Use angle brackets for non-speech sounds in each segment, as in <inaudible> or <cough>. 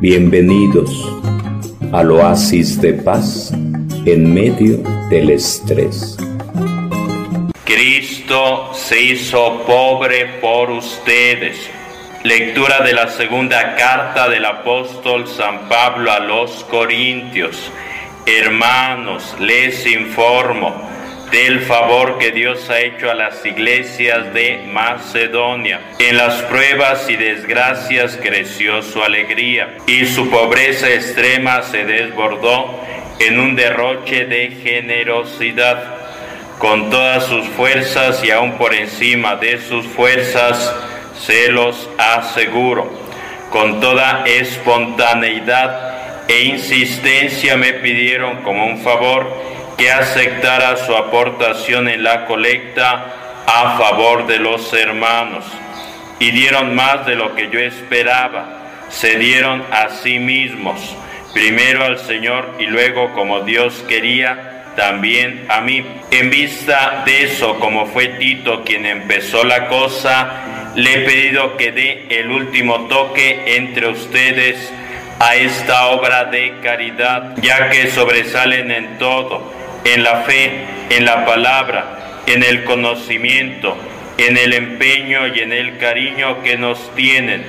Bienvenidos al oasis de paz en medio del estrés. Cristo se hizo pobre por ustedes. Lectura de la segunda carta del apóstol San Pablo a los Corintios. Hermanos, les informo del favor que Dios ha hecho a las iglesias de Macedonia. En las pruebas y desgracias creció su alegría y su pobreza extrema se desbordó en un derroche de generosidad. Con todas sus fuerzas y aún por encima de sus fuerzas, se los aseguro, con toda espontaneidad e insistencia me pidieron como un favor que aceptara su aportación en la colecta a favor de los hermanos. Y dieron más de lo que yo esperaba. Se dieron a sí mismos, primero al Señor y luego como Dios quería, también a mí. En vista de eso, como fue Tito quien empezó la cosa, le he pedido que dé el último toque entre ustedes a esta obra de caridad, ya que sobresalen en todo en la fe, en la palabra, en el conocimiento, en el empeño y en el cariño que nos tienen.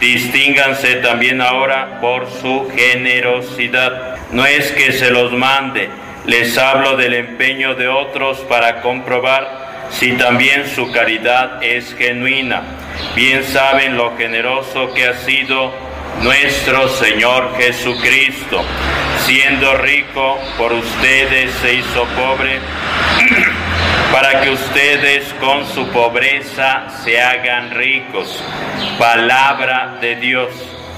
Distínganse también ahora por su generosidad. No es que se los mande, les hablo del empeño de otros para comprobar si también su caridad es genuina. Bien saben lo generoso que ha sido nuestro Señor Jesucristo siendo rico por ustedes se hizo pobre, <clears throat> para que ustedes con su pobreza se hagan ricos. Palabra de Dios.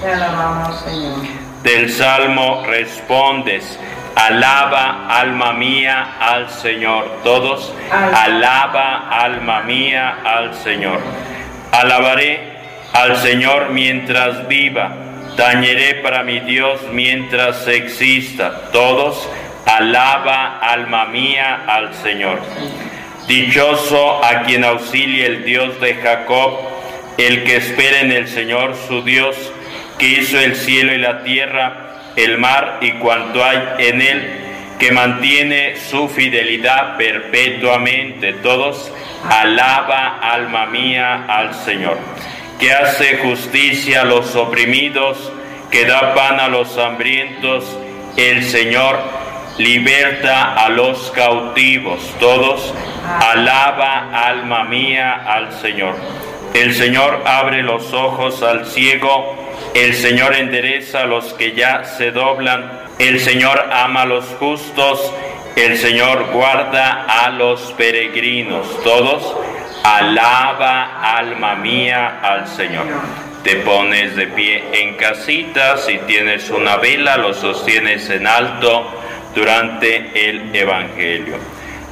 Te alabamos, Señor. Del Salmo respondes, alaba alma mía al Señor. Todos, alaba alma mía al Señor. Alabaré al Señor mientras viva Tañeré para mi Dios mientras exista. Todos, alaba alma mía al Señor. Dichoso a quien auxilie el Dios de Jacob, el que espera en el Señor su Dios, que hizo el cielo y la tierra, el mar y cuanto hay en él, que mantiene su fidelidad perpetuamente. Todos, alaba alma mía al Señor que hace justicia a los oprimidos, que da pan a los hambrientos, el Señor liberta a los cautivos. Todos, alaba alma mía al Señor. El Señor abre los ojos al ciego, el Señor endereza a los que ya se doblan, el Señor ama a los justos, el Señor guarda a los peregrinos. Todos, Alaba, alma mía, al Señor. Te pones de pie en casita, si tienes una vela, lo sostienes en alto durante el Evangelio.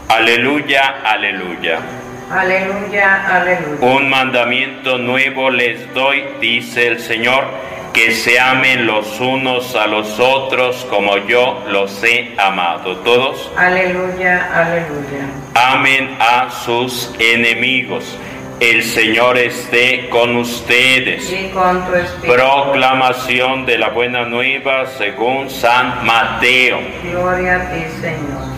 Aleluya, aleluya. Aleluya, aleluya. Un mandamiento nuevo les doy, dice el Señor que se amen los unos a los otros como yo los he amado. Todos. Aleluya, aleluya. Amen a sus enemigos. El Señor esté con ustedes. Y con tu espíritu. Proclamación de la buena nueva según San Mateo. Gloria a ti, Señor.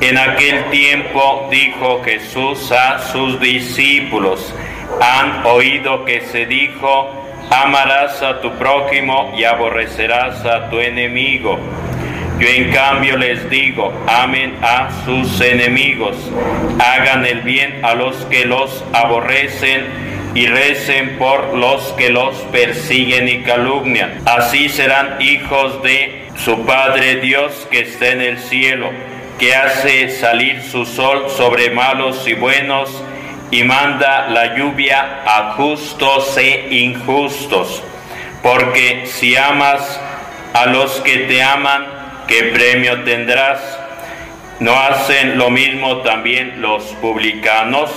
En aquel tiempo dijo Jesús a sus discípulos, han oído que se dijo, amarás a tu prójimo y aborrecerás a tu enemigo. Yo en cambio les digo, amen a sus enemigos, hagan el bien a los que los aborrecen y recen por los que los persiguen y calumnian. Así serán hijos de su Padre Dios que está en el cielo, que hace salir su sol sobre malos y buenos y manda la lluvia a justos e injustos. Porque si amas a los que te aman, ¿qué premio tendrás? ¿No hacen lo mismo también los publicanos?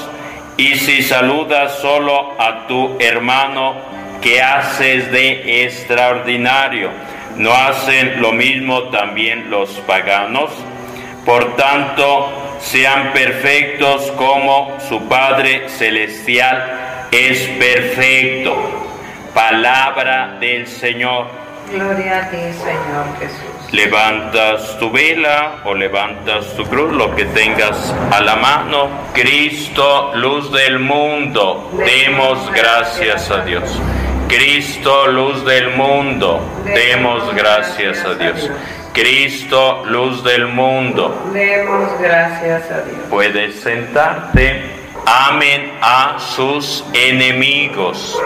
Y si saludas solo a tu hermano, ¿qué haces de extraordinario? ¿No hacen lo mismo también los paganos? Por tanto, sean perfectos como su Padre Celestial es perfecto. Palabra del Señor. Gloria a ti, Señor Jesús. Levantas tu vela o levantas tu cruz, lo que tengas a la mano. Cristo, luz del mundo, demos gracias a Dios. Cristo, luz del mundo, demos gracias a Dios. Cristo, luz del mundo. Demos gracias a Dios. Puedes sentarte. Amen a sus enemigos,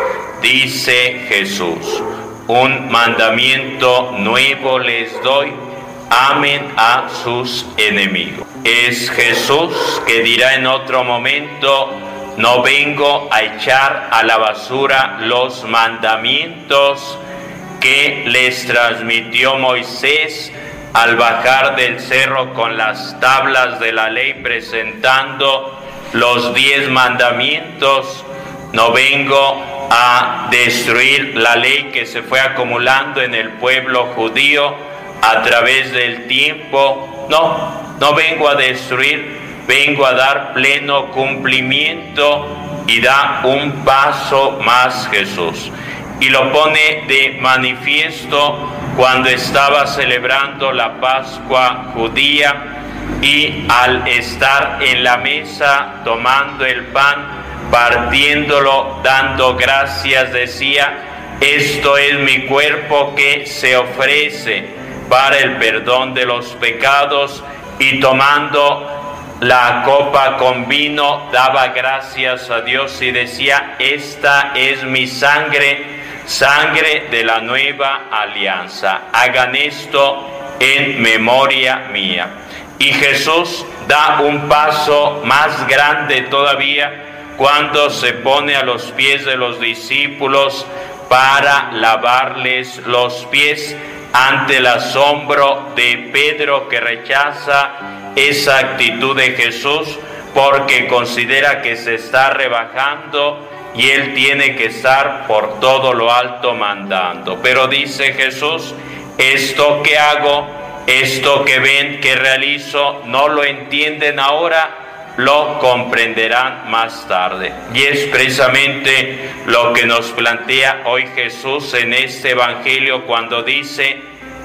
dice Jesús. Un mandamiento nuevo les doy. Amen a sus enemigos. Es Jesús que dirá en otro momento, no vengo a echar a la basura los mandamientos que les transmitió Moisés al bajar del cerro con las tablas de la ley presentando los diez mandamientos. No vengo a destruir la ley que se fue acumulando en el pueblo judío a través del tiempo. No, no vengo a destruir, vengo a dar pleno cumplimiento y da un paso más Jesús. Y lo pone de manifiesto cuando estaba celebrando la Pascua judía y al estar en la mesa tomando el pan, partiéndolo, dando gracias, decía, esto es mi cuerpo que se ofrece para el perdón de los pecados y tomando la copa con vino daba gracias a Dios y decía, esta es mi sangre, sangre de la nueva alianza. Hagan esto en memoria mía. Y Jesús da un paso más grande todavía cuando se pone a los pies de los discípulos para lavarles los pies ante el asombro de Pedro que rechaza esa actitud de Jesús porque considera que se está rebajando y él tiene que estar por todo lo alto mandando. Pero dice Jesús, esto que hago esto que ven que realizo no lo entienden ahora, lo comprenderán más tarde. Y es precisamente lo que nos plantea hoy Jesús en este Evangelio cuando dice,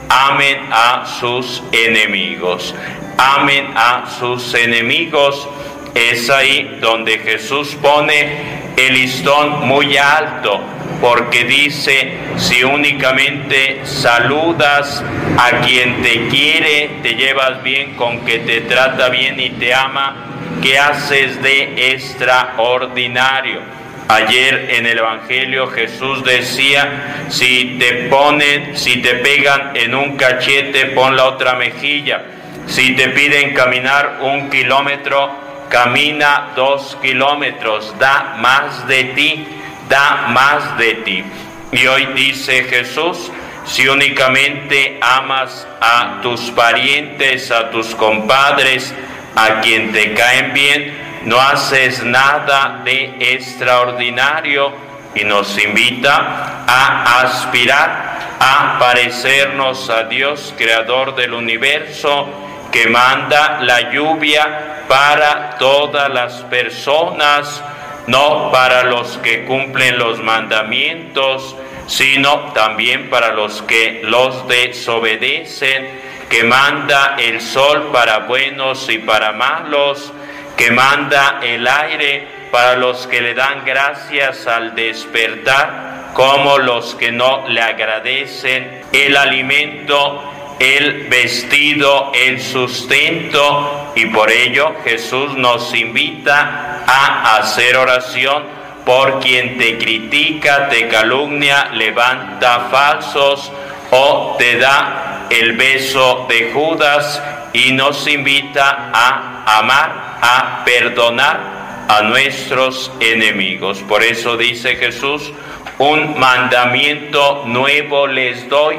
amen a sus enemigos, amen a sus enemigos. Es ahí donde Jesús pone el listón muy alto porque dice, si únicamente saludas a quien te quiere, te llevas bien con que te trata bien y te ama, ¿qué haces de extraordinario? Ayer en el Evangelio Jesús decía, si te ponen, si te pegan en un cachete, pon la otra mejilla. Si te piden caminar un kilómetro, camina dos kilómetros, da más de ti da más de ti. Y hoy dice Jesús, si únicamente amas a tus parientes, a tus compadres, a quien te caen bien, no haces nada de extraordinario y nos invita a aspirar a parecernos a Dios, creador del universo, que manda la lluvia para todas las personas, no para los que cumplen los mandamientos, sino también para los que los desobedecen, que manda el sol para buenos y para malos, que manda el aire para los que le dan gracias al despertar, como los que no le agradecen, el alimento el vestido, el sustento y por ello Jesús nos invita a hacer oración por quien te critica, te calumnia, levanta falsos o te da el beso de Judas y nos invita a amar, a perdonar a nuestros enemigos. Por eso dice Jesús, un mandamiento nuevo les doy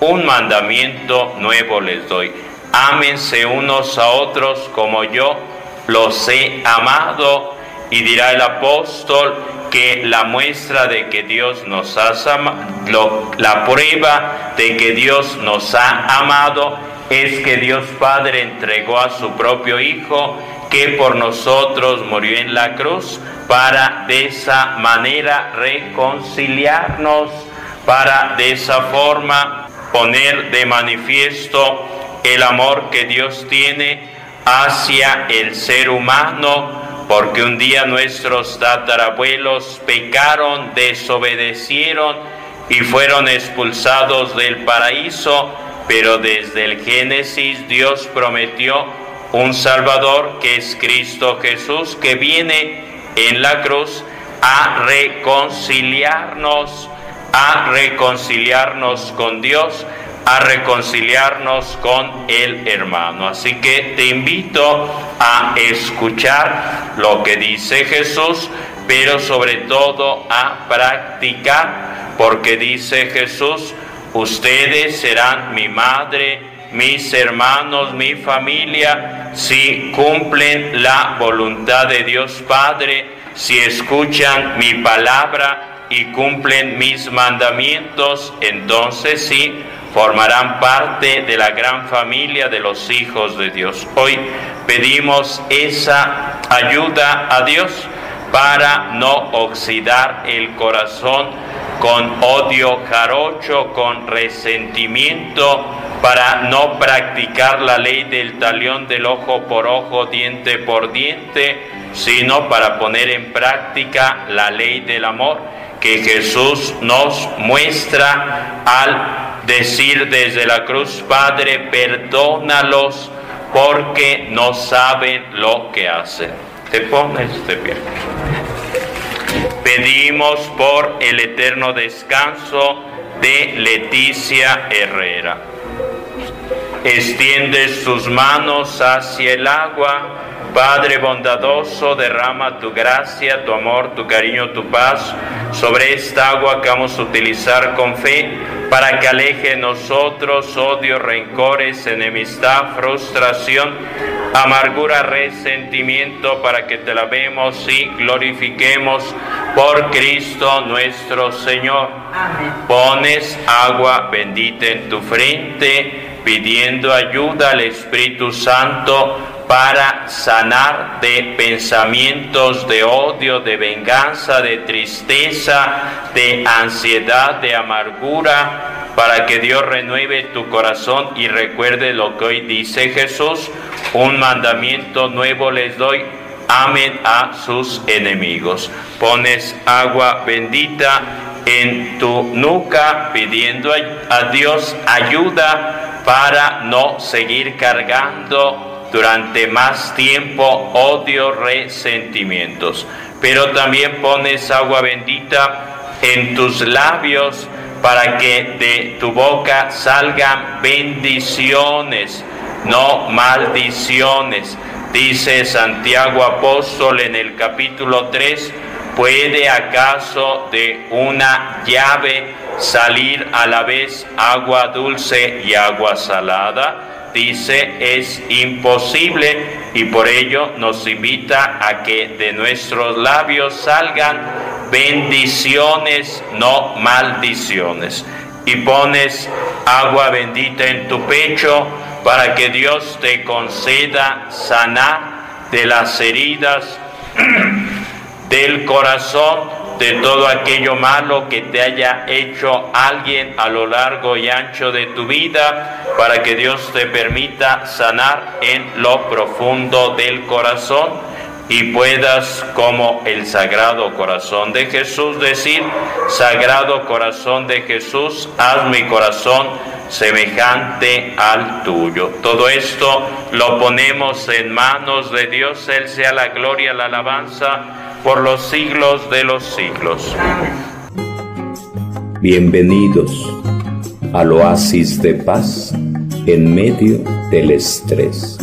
un mandamiento nuevo les doy. Ámense unos a otros como yo los he amado. Y dirá el apóstol que la muestra de que Dios nos ha amado, la prueba de que Dios nos ha amado es que Dios Padre entregó a su propio Hijo que por nosotros murió en la cruz para de esa manera reconciliarnos para de esa forma poner de manifiesto el amor que Dios tiene hacia el ser humano, porque un día nuestros tatarabuelos pecaron, desobedecieron y fueron expulsados del paraíso, pero desde el Génesis Dios prometió un Salvador que es Cristo Jesús, que viene en la cruz a reconciliarnos, a reconciliarnos con Dios, a reconciliarnos con el hermano. Así que te invito a escuchar lo que dice Jesús, pero sobre todo a practicar, porque dice Jesús, ustedes serán mi madre, mis hermanos, mi familia, si cumplen la voluntad de Dios Padre, si escuchan mi palabra y cumplen mis mandamientos, entonces sí formarán parte de la gran familia de los hijos de Dios. Hoy pedimos esa ayuda a Dios para no oxidar el corazón con odio jarocho, con resentimiento, para no practicar la ley del talión del ojo por ojo, diente por diente, sino para poner en práctica la ley del amor que Jesús nos muestra al decir desde la cruz, Padre, perdónalos porque no saben lo que hacen. Te pones de pie. Pedimos por el eterno descanso de Leticia Herrera. Extiendes tus manos hacia el agua. Padre bondadoso, derrama tu gracia, tu amor, tu cariño, tu paz sobre esta agua que vamos a utilizar con fe para que aleje de nosotros odio, rencores, enemistad, frustración, amargura, resentimiento, para que te lavemos y glorifiquemos por Cristo nuestro Señor. Pones agua bendita en tu frente, pidiendo ayuda al Espíritu Santo para sanar de pensamientos de odio, de venganza, de tristeza, de ansiedad, de amargura, para que Dios renueve tu corazón y recuerde lo que hoy dice Jesús, un mandamiento nuevo les doy, amen a sus enemigos. Pones agua bendita en tu nuca pidiendo a Dios ayuda para no seguir cargando durante más tiempo odio, resentimientos. Pero también pones agua bendita en tus labios para que de tu boca salgan bendiciones, no maldiciones. Dice Santiago Apóstol en el capítulo 3, ¿puede acaso de una llave salir a la vez agua dulce y agua salada? Dice es imposible y por ello nos invita a que de nuestros labios salgan bendiciones, no maldiciones. Y pones agua bendita en tu pecho para que Dios te conceda sanar de las heridas del corazón de todo aquello malo que te haya hecho alguien a lo largo y ancho de tu vida, para que Dios te permita sanar en lo profundo del corazón y puedas, como el Sagrado Corazón de Jesús, decir, Sagrado Corazón de Jesús, haz mi corazón semejante al tuyo. Todo esto lo ponemos en manos de Dios, Él sea la gloria, la alabanza por los siglos de los siglos. Bienvenidos al oasis de paz en medio del estrés.